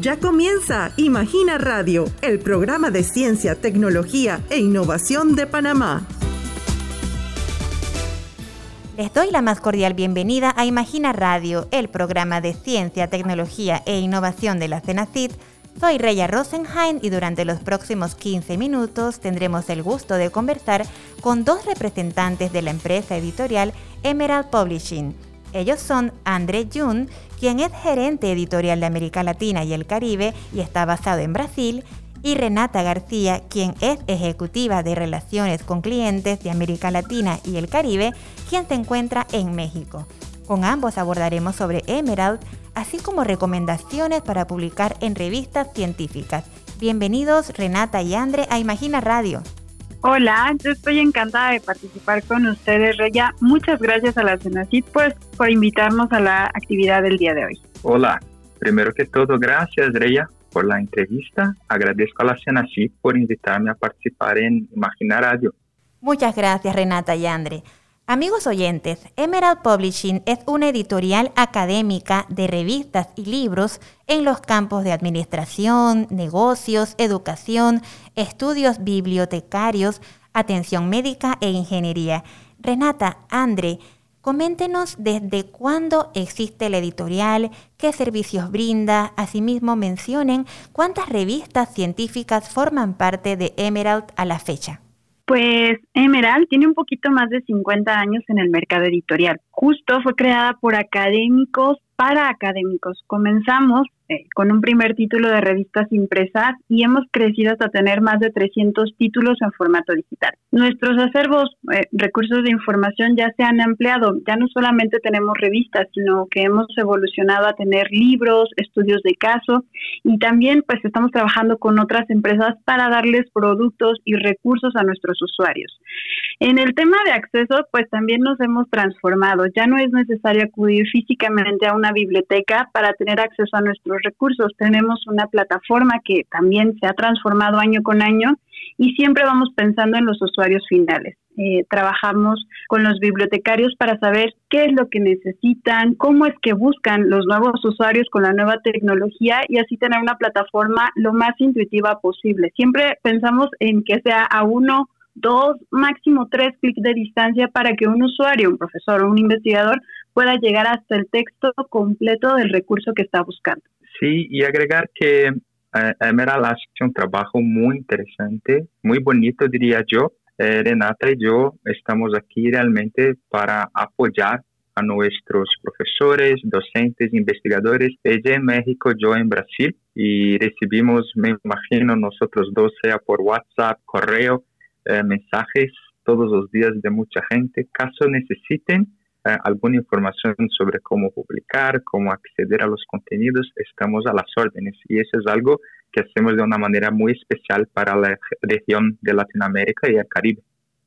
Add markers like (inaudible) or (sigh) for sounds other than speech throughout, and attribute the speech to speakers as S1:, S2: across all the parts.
S1: Ya comienza Imagina Radio, el programa de ciencia, tecnología e innovación de Panamá.
S2: Les doy la más cordial bienvenida a Imagina Radio, el programa de ciencia, tecnología e innovación de la CENACIT. Soy Reya Rosenheim y durante los próximos 15 minutos tendremos el gusto de conversar con dos representantes de la empresa editorial Emerald Publishing. Ellos son André Jun, quien es gerente editorial de América Latina y el Caribe y está basado en Brasil, y Renata García, quien es ejecutiva de relaciones con clientes de América Latina y el Caribe, quien se encuentra en México. Con ambos abordaremos sobre Emerald, así como recomendaciones para publicar en revistas científicas. Bienvenidos Renata y Andre a Imagina Radio.
S3: Hola, yo estoy encantada de participar con ustedes, Reya. Muchas gracias a la Senacit pues, por invitarnos a la actividad del día de hoy.
S4: Hola, primero que todo, gracias, Reya, por la entrevista. Agradezco a la Senacit por invitarme a participar en Imagina Radio.
S2: Muchas gracias, Renata y Andre. Amigos oyentes, Emerald Publishing es una editorial académica de revistas y libros en los campos de administración, negocios, educación, estudios bibliotecarios, atención médica e ingeniería. Renata, Andre, coméntenos desde cuándo existe la editorial, qué servicios brinda, asimismo mencionen cuántas revistas científicas forman parte de Emerald a la fecha.
S3: Pues Emerald tiene un poquito más de 50 años en el mercado editorial. Justo fue creada por académicos para académicos. Comenzamos eh, con un primer título de revistas impresas y hemos crecido hasta tener más de 300 títulos en formato digital. Nuestros acervos, eh, recursos de información ya se han ampliado. Ya no solamente tenemos revistas, sino que hemos evolucionado a tener libros, estudios de caso y también pues estamos trabajando con otras empresas para darles productos y recursos a nuestros usuarios. En el tema de acceso, pues también nos hemos transformado. Ya no es necesario acudir físicamente a una biblioteca para tener acceso a nuestros recursos. Tenemos una plataforma que también se ha transformado año con año y siempre vamos pensando en los usuarios finales. Eh, trabajamos con los bibliotecarios para saber qué es lo que necesitan, cómo es que buscan los nuevos usuarios con la nueva tecnología y así tener una plataforma lo más intuitiva posible. Siempre pensamos en que sea a uno, dos, máximo tres clics de distancia para que un usuario, un profesor o un investigador pueda llegar hasta el texto completo del recurso que está buscando.
S4: Sí, y agregar que eh, Emerald hace un trabajo muy interesante, muy bonito, diría yo. Eh, Renata y yo estamos aquí realmente para apoyar a nuestros profesores, docentes, investigadores, ella en México, yo en Brasil, y recibimos, me imagino, nosotros dos, sea por WhatsApp, correo, eh, mensajes todos los días de mucha gente. Caso necesiten, eh, alguna información sobre cómo publicar, cómo acceder a los contenidos, estamos a las órdenes y eso es algo que hacemos de una manera muy especial para la región de Latinoamérica y el Caribe.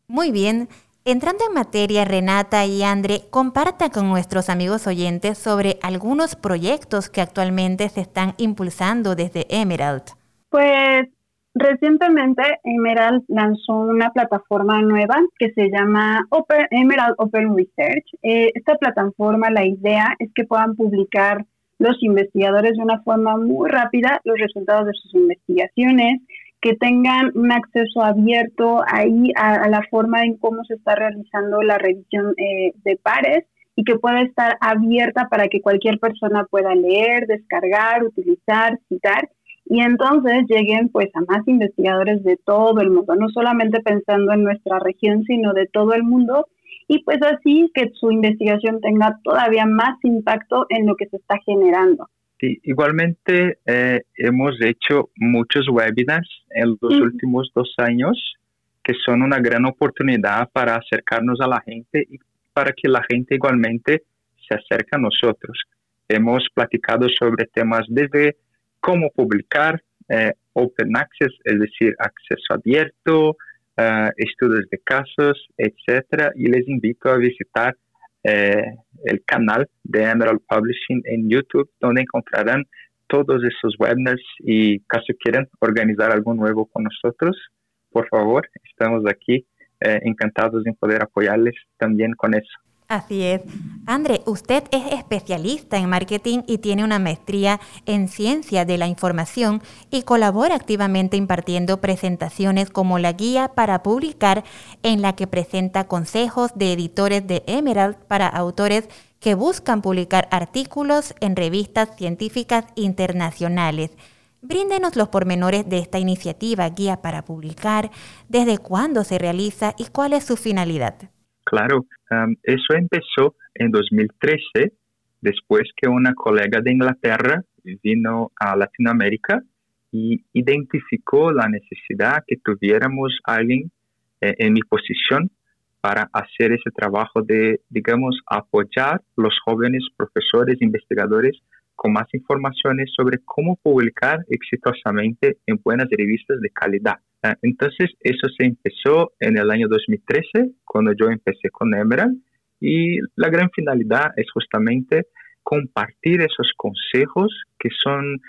S2: Muy bien. Entrando en materia, Renata y Andre, comparta con nuestros amigos oyentes sobre algunos proyectos que actualmente se están impulsando desde Emerald.
S3: Pues Recientemente, Emerald lanzó una plataforma nueva que se llama Emerald Open Research. Eh, esta plataforma, la idea es que puedan publicar los investigadores de una forma muy rápida los resultados de sus investigaciones, que tengan un acceso abierto ahí a, la forma en cómo se está realizando la revisión eh, de pares y que pueda estar abierta para que cualquier persona pueda leer, descargar, utilizar, citar y entonces lleguen pues a más investigadores de todo el mundo, no solamente pensando en nuestra región, sino de todo el mundo y pues así que su investigación tenga todavía más impacto en lo que se está generando.
S4: Sí, igualmente eh, hemos hecho muchos webinars en los últimos dos años que son una gran oportunidad para acercarnos a la gente y para que la gente igualmente se acerque a nosotros. Hemos platicado sobre temas desde cómo publicar, eh, open access, es decir, acceso abierto, eh, estudios de casos, etcétera, y les invito a visitar eh, el canal de Emerald Publishing en YouTube, donde encontrarán todos esos webinars y caso quieran organizar algo nuevo con nosotros, por favor, estamos aquí encantados en poder apoyarles también con eso.
S2: Así es. André, usted es especialista en marketing y tiene una maestría en ciencia de la información y colabora activamente impartiendo presentaciones como la guía para publicar en la que presenta consejos de editores de Emerald para autores que buscan publicar artículos en revistas científicas internacionales. Bríndenos los pormenores de esta iniciativa Guía para Publicar, desde cuándo se realiza y cuál es su finalidad.
S4: Claro, eso empezó en 2013, después que una colega de Inglaterra vino a Latinoamérica y identificó la necesidad que tuviéramos alguien eh, en mi posición para hacer ese trabajo de, digamos, apoyar los jóvenes profesores, investigadores con más informaciones sobre cómo publicar exitosamente en buenas revistas de calidad. Entonces, eso se empezó en el año 2013, cuando yo empecé con Emerald, y la gran finalidad es justamente compartir esos consejos que son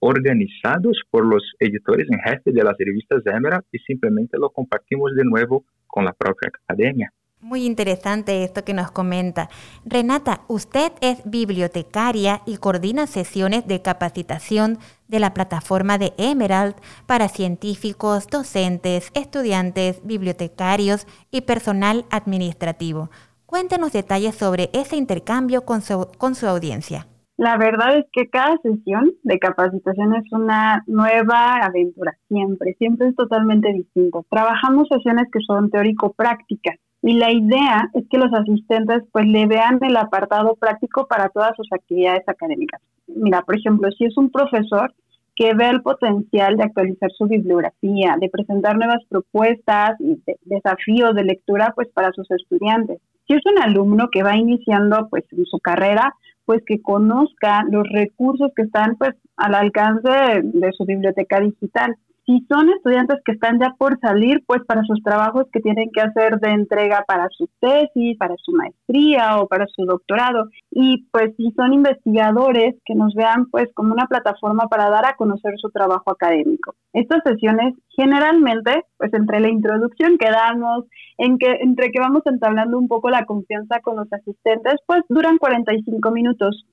S4: organizados por los editores en jefe de las revistas Emerald y simplemente lo compartimos de nuevo con la propia academia.
S2: Muy interesante esto que nos comenta. Renata, usted es bibliotecaria y coordina sesiones de capacitación de la plataforma de Emerald para científicos, docentes, estudiantes, bibliotecarios y personal administrativo. Cuéntenos detalles sobre ese intercambio con su, con su audiencia.
S3: La verdad es que cada sesión de capacitación es una nueva aventura, siempre, siempre es totalmente distinto. Trabajamos sesiones que son teórico-prácticas y la idea es que los asistentes pues le vean el apartado práctico para todas sus actividades académicas. Mira, por ejemplo, si es un profesor que ve el potencial de actualizar su bibliografía, de presentar nuevas propuestas y desafíos de lectura pues para sus estudiantes. Si es un alumno que va iniciando pues en su carrera, pues que conozca los recursos que están pues al alcance de su biblioteca digital si son estudiantes que están ya por salir, pues para sus trabajos que tienen que hacer de entrega para su tesis, para su maestría o para su doctorado. Y pues si son investigadores que nos vean pues como una plataforma para dar a conocer su trabajo académico. Estas sesiones generalmente, pues entre la introducción que damos, en que, entre que vamos entablando un poco la confianza con los asistentes, pues duran 45 minutos.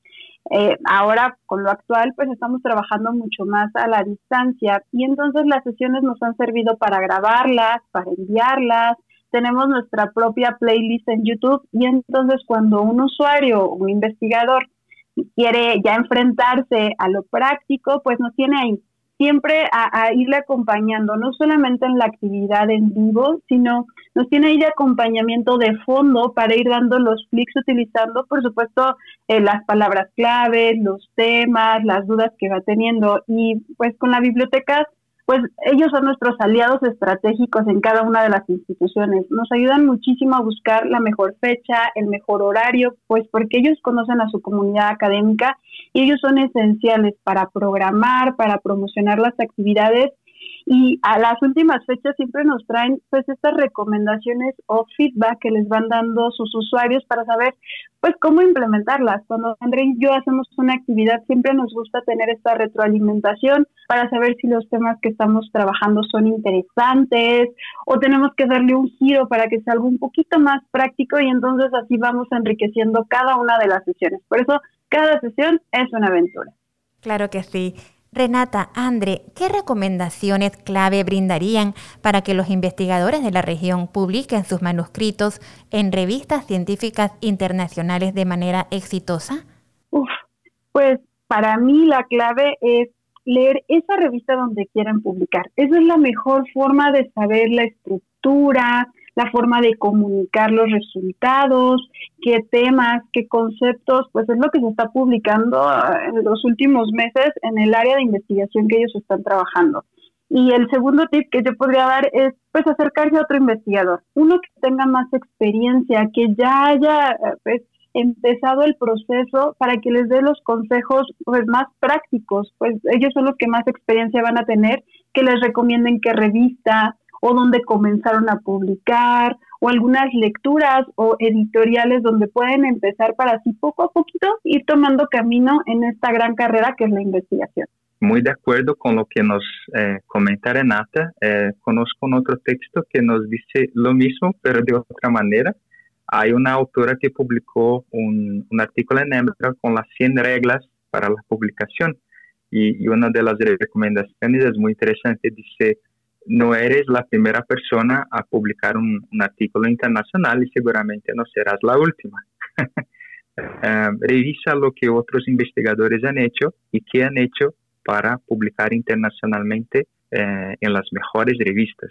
S3: Eh, ahora con lo actual pues estamos trabajando mucho más a la distancia y entonces las sesiones nos han servido para grabarlas, para enviarlas, tenemos nuestra propia playlist en YouTube y entonces cuando un usuario un investigador quiere ya enfrentarse a lo práctico pues nos tiene ahí siempre a, irle acompañando, no solamente en la actividad en vivo, sino nos tiene ahí de acompañamiento de fondo para ir dando los clics utilizando, por supuesto, eh, las palabras claves, los temas, las dudas que va teniendo. Y pues con la biblioteca pues ellos son nuestros aliados estratégicos en cada una de las instituciones. Nos ayudan muchísimo a buscar la mejor fecha, el mejor horario, pues porque ellos conocen a su comunidad académica y ellos son esenciales para programar, para promocionar las actividades y a las últimas fechas siempre nos traen pues estas recomendaciones o feedback que les van dando sus usuarios para saber pues cómo implementarlas. Cuando André y yo hacemos una actividad siempre nos gusta tener esta retroalimentación para saber si los temas que estamos trabajando son interesantes o tenemos que darle un giro para que sea algo un poquito más práctico y entonces así vamos enriqueciendo cada una de las sesiones. Por eso cada sesión es una aventura.
S2: Claro que sí. Renata, Andre, ¿qué recomendaciones clave brindarían para que los investigadores de la región publiquen sus manuscritos en revistas científicas internacionales de manera exitosa?
S3: pues para mí la clave es leer esa revista donde quieran publicar. Esa es la mejor forma de saber la estructura, la forma de comunicar los resultados, qué temas, qué conceptos, pues es lo que se está publicando ah, en los últimos meses en el área de investigación que ellos están trabajando. Y el segundo tip que yo podría dar es pues acercarse a otro investigador, uno que tenga más experiencia, que ya haya eh, pues, empezado el proceso para que les dé los consejos pues más prácticos, pues ellos son los que más experiencia van a tener, que les recomienden qué revista, o donde comenzaron a publicar o algunas lecturas o editoriales donde pueden empezar para así poco a poquito ir tomando camino en esta gran carrera que es la investigación.
S4: Muy de acuerdo con lo que nos eh, comenta Renata. Eh, conozco un otro texto que nos dice lo mismo, pero de otra manera. hay una autora que publicó un, artículo en Emerald con las 100 reglas para la publicación y, una de las recomendaciones es muy interesante, dice, no eres la primera persona a publicar un, artículo internacional y seguramente no serás la última. (laughs) Eh, revisa lo que otros investigadores han hecho y qué han hecho para publicar internacionalmente eh, en las mejores revistas.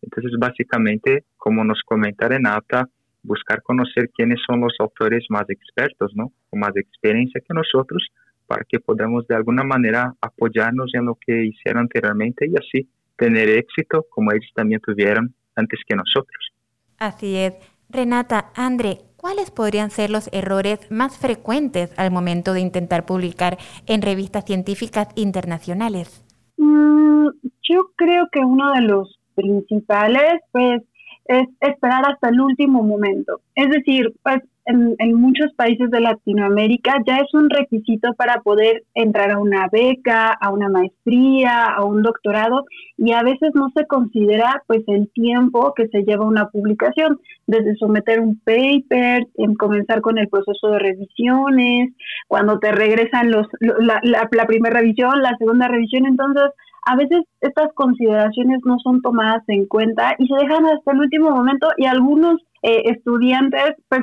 S4: Entonces, básicamente, como nos comenta Renata, buscar conocer quiénes son los autores más expertos, ¿no? Con más experiencia que nosotros, para que podamos de alguna manera apoyarnos en lo que hicieron anteriormente y así tener éxito como ellos también tuvieron antes que nosotros.
S2: Así es. Renata, André, ¿cuáles podrían ser los errores más frecuentes al momento de intentar publicar en revistas científicas internacionales?
S3: Mm, yo creo que uno de los principales, pues, es esperar hasta el último momento. Es decir, pues en, muchos países de Latinoamérica ya es un requisito para poder entrar a una beca, a una maestría, a un doctorado y a veces no se considera pues el tiempo que se lleva una publicación, desde someter un paper, en comenzar con el proceso de revisiones, cuando te regresan los la, la primera revisión, la segunda revisión, entonces a veces estas consideraciones no son tomadas en cuenta y se dejan hasta el último momento y algunos eh, estudiantes pues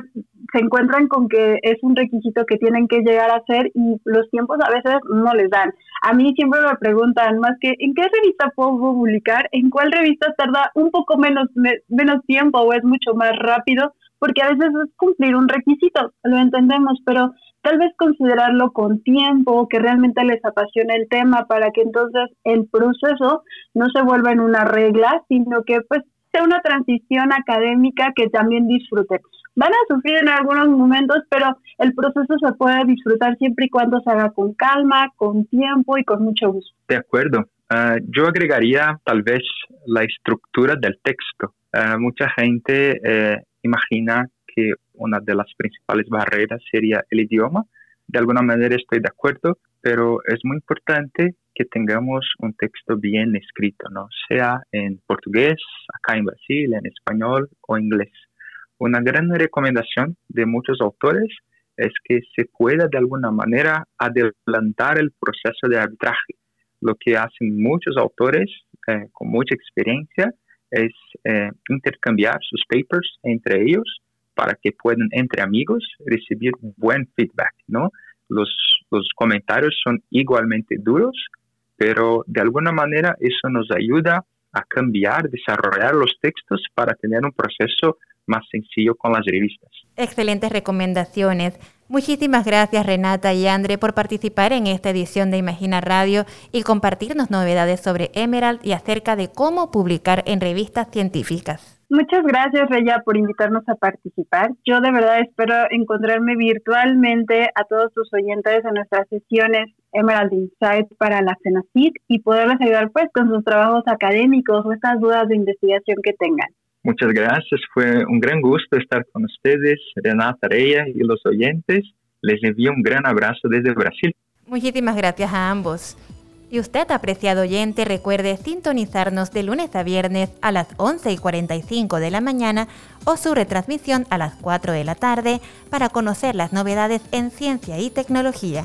S3: se encuentran con que es un requisito que tienen que llegar a hacer y los tiempos a veces no les dan. A mí siempre me preguntan más que ¿en qué revista puedo publicar? ¿En cuál revista tarda un poco menos, menos tiempo o es mucho más rápido? Porque a veces es cumplir un requisito, lo entendemos, pero tal vez considerarlo con tiempo, que realmente les apasione el tema para que entonces el proceso no se vuelva en una regla, sino que pues sea una transición académica que también disfruten. Van a sufrir en algunos momentos, pero el proceso se puede disfrutar siempre y cuando se haga con calma, con tiempo y con mucho gusto.
S4: De acuerdo. Ah, yo agregaría tal vez la estructura del texto. Ah, mucha gente eh, imagina que una de las principales barreras sería el idioma. De alguna manera estoy de acuerdo, pero es muy importante que tengamos un texto bien escrito, ¿no? Sea en portugués, acá en Brasil, en español o inglés. Una gran recomendación de muchos autores es que se pueda de alguna manera adelantar el proceso de arbitraje. Lo que hacen muchos autores eh, con mucha experiencia es eh, intercambiar sus papers entre ellos para que puedan entre amigos recibir buen feedback, ¿no? Los, los comentarios son igualmente duros, pero de alguna manera eso nos ayuda a cambiar, desarrollar los textos para tener un proceso más sencillo con las revistas.
S2: Excelentes recomendaciones. Muchísimas gracias Renata y Andre por participar en esta edición de Imagina Radio y compartirnos novedades sobre Emerald y acerca de cómo publicar en revistas científicas.
S3: Muchas gracias, Reya, por invitarnos a participar. Yo de verdad espero encontrarme virtualmente a todos tus oyentes en nuestras sesiones Emerald Insight para la CENACID y poderles ayudar pues con sus trabajos académicos o estas dudas de investigación que tengan.
S4: Muchas gracias, fue un gran gusto estar con ustedes, Renata Reya y los oyentes. Les envío un gran abrazo desde Brasil.
S2: Muchísimas gracias a ambos. Y usted, apreciado oyente, recuerde sintonizarnos de lunes a viernes a las 11 y 45 de la mañana o su retransmisión a las 4 de la tarde para conocer las novedades en ciencia y tecnología.